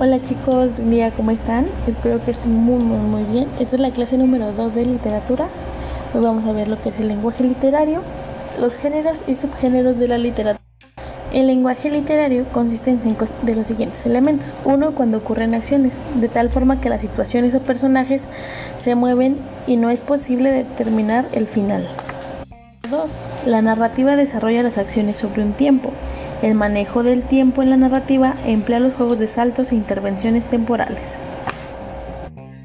Hola chicos, buen día, ¿cómo están? Espero que estén muy muy muy bien. Esta es la clase número 2 de literatura. Hoy vamos a ver lo que es el lenguaje literario, los géneros y subgéneros de la literatura. El lenguaje literario consiste en cinco de los siguientes elementos. Uno, cuando ocurren acciones, de tal forma que las situaciones o personajes se mueven y no es posible determinar el final. 2. La narrativa desarrolla las acciones sobre un tiempo. El manejo del tiempo en la narrativa emplea los juegos de saltos e intervenciones temporales.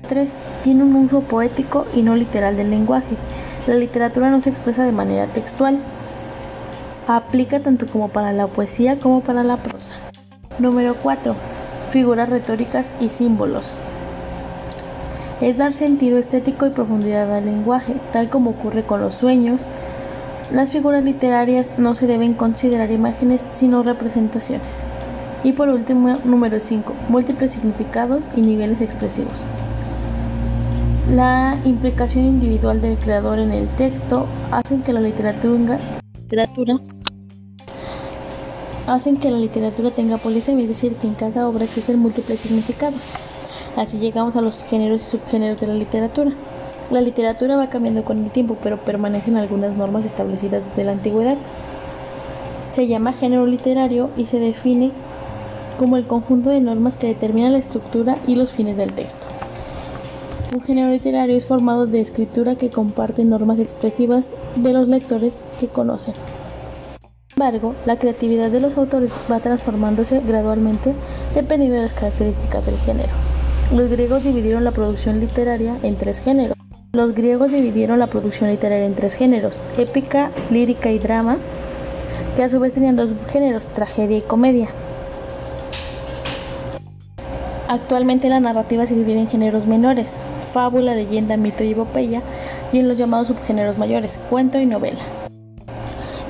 3. Tiene un uso poético y no literal del lenguaje. La literatura no se expresa de manera textual. Aplica tanto como para la poesía como para la prosa. Número 4. Figuras retóricas y símbolos. Es dar sentido estético y profundidad al lenguaje, tal como ocurre con los sueños, las figuras literarias no se deben considerar imágenes sino representaciones. Y por último, número 5, múltiples significados y niveles expresivos. La implicación individual del creador en el texto hacen que la literatura, literatura hacen que la literatura tenga polisemia, es decir, que en cada obra existen múltiples significados. Así llegamos a los géneros y subgéneros de la literatura. La literatura va cambiando con el tiempo, pero permanecen algunas normas establecidas desde la antigüedad. Se llama género literario y se define como el conjunto de normas que determinan la estructura y los fines del texto. Un género literario es formado de escritura que comparte normas expresivas de los lectores que conocen. Sin embargo, la creatividad de los autores va transformándose gradualmente dependiendo de las características del género. Los griegos dividieron la producción literaria en tres géneros. Los griegos dividieron la producción literaria en tres géneros, épica, lírica y drama, que a su vez tenían dos subgéneros, tragedia y comedia. Actualmente la narrativa se divide en géneros menores, fábula, leyenda, mito y epopeya, y en los llamados subgéneros mayores, cuento y novela.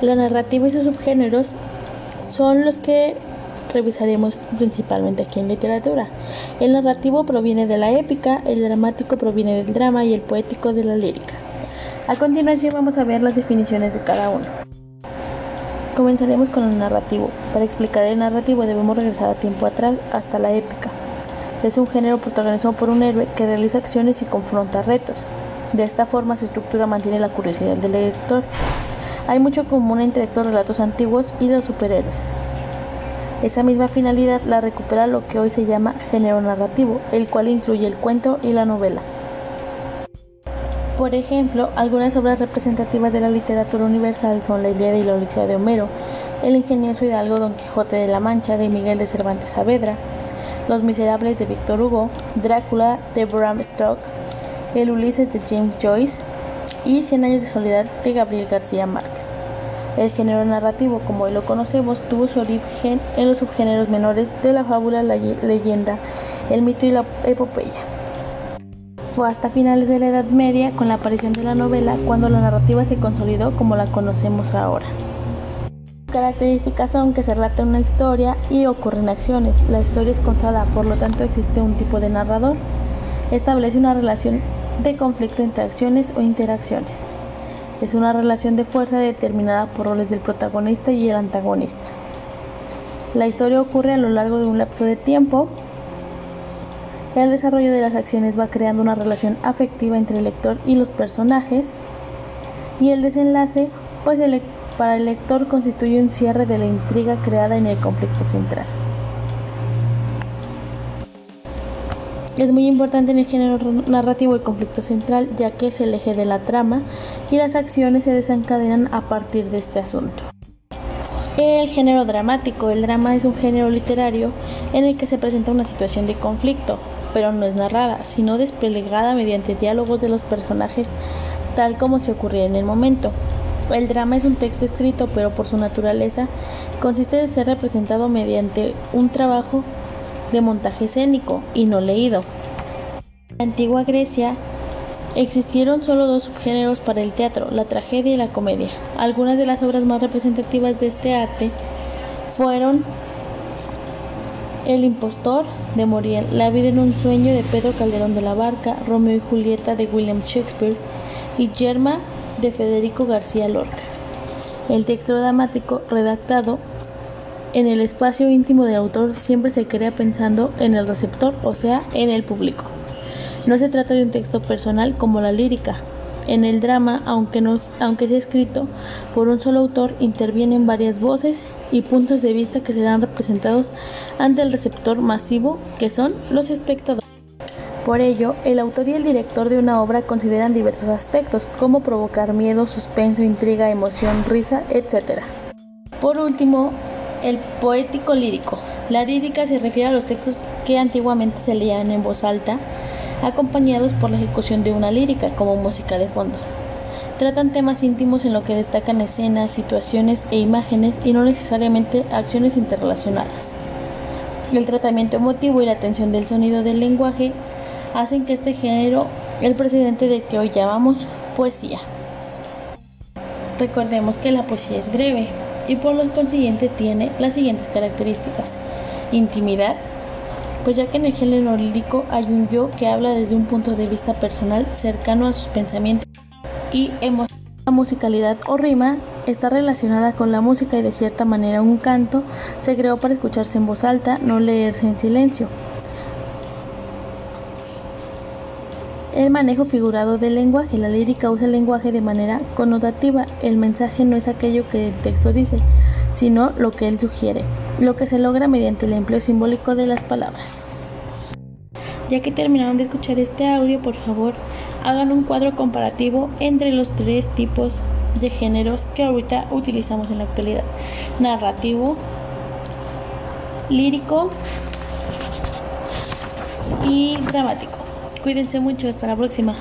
La narrativa y sus subgéneros son los que revisaremos principalmente aquí en literatura. El narrativo proviene de la épica, el dramático proviene del drama y el poético de la lírica. A continuación vamos a ver las definiciones de cada uno. Comenzaremos con el narrativo. Para explicar el narrativo debemos regresar a tiempo atrás hasta la épica. Es un género protagonizado por un héroe que realiza acciones y confronta retos. De esta forma su estructura mantiene la curiosidad del lector. Hay mucho común entre estos relatos antiguos y los superhéroes. Esa misma finalidad la recupera lo que hoy se llama género narrativo, el cual incluye el cuento y la novela. Por ejemplo, algunas obras representativas de la literatura universal son La Ilíada y la Odisea de Homero, El ingenioso hidalgo Don Quijote de la Mancha de Miguel de Cervantes Saavedra, Los Miserables de Víctor Hugo, Drácula de Bram Stoker, El Ulises de James Joyce y Cien años de soledad de Gabriel García Márquez. El género narrativo, como hoy lo conocemos, tuvo su origen en los subgéneros menores de la fábula, la leyenda, el mito y la epopeya. Fue hasta finales de la Edad Media, con la aparición de la novela, cuando la narrativa se consolidó como la conocemos ahora. Características son que se relata una historia y ocurren acciones. La historia es contada, por lo tanto existe un tipo de narrador. Establece una relación de conflicto entre acciones o interacciones. Es una relación de fuerza determinada por roles del protagonista y el antagonista. La historia ocurre a lo largo de un lapso de tiempo. El desarrollo de las acciones va creando una relación afectiva entre el lector y los personajes. Y el desenlace, pues para el lector constituye un cierre de la intriga creada en el conflicto central. Es muy importante en el género narrativo el conflicto central, ya que es el eje de la trama y las acciones se desencadenan a partir de este asunto. El género dramático. El drama es un género literario en el que se presenta una situación de conflicto, pero no es narrada, sino desplegada mediante diálogos de los personajes tal como se ocurría en el momento. El drama es un texto escrito, pero por su naturaleza consiste de ser representado mediante un trabajo de montaje escénico y no leído. En la antigua Grecia existieron solo dos subgéneros para el teatro, la tragedia y la comedia. Algunas de las obras más representativas de este arte fueron El impostor de Moriel, La vida en un sueño de Pedro Calderón de la Barca, Romeo y Julieta de William Shakespeare y Yerma de Federico García Lorca. El texto dramático redactado en el espacio íntimo del autor siempre se crea pensando en el receptor, o sea, en el público. No se trata de un texto personal como la lírica. En el drama, aunque, no, aunque sea escrito por un solo autor, intervienen varias voces y puntos de vista que serán representados ante el receptor masivo, que son los espectadores. Por ello, el autor y el director de una obra consideran diversos aspectos, como provocar miedo, suspenso, intriga, emoción, risa, etc. Por último, el poético lírico. La lírica se refiere a los textos que antiguamente se leían en voz alta, acompañados por la ejecución de una lírica como música de fondo. Tratan temas íntimos en lo que destacan escenas, situaciones e imágenes y no necesariamente acciones interrelacionadas. El tratamiento emotivo y la atención del sonido del lenguaje hacen que este género el precedente de que hoy llamamos poesía. Recordemos que la poesía es breve y por lo consiguiente tiene las siguientes características. Intimidad, pues ya que en el género lírico hay un yo que habla desde un punto de vista personal cercano a sus pensamientos y emociones. La musicalidad o rima está relacionada con la música y de cierta manera un canto se creó para escucharse en voz alta, no leerse en silencio. El manejo figurado del lenguaje. La lírica usa el lenguaje de manera connotativa. El mensaje no es aquello que el texto dice, sino lo que él sugiere, lo que se logra mediante el empleo simbólico de las palabras. Ya que terminaron de escuchar este audio, por favor, hagan un cuadro comparativo entre los tres tipos de géneros que ahorita utilizamos en la actualidad. Narrativo, lírico y dramático. Cuídense mucho, hasta la próxima.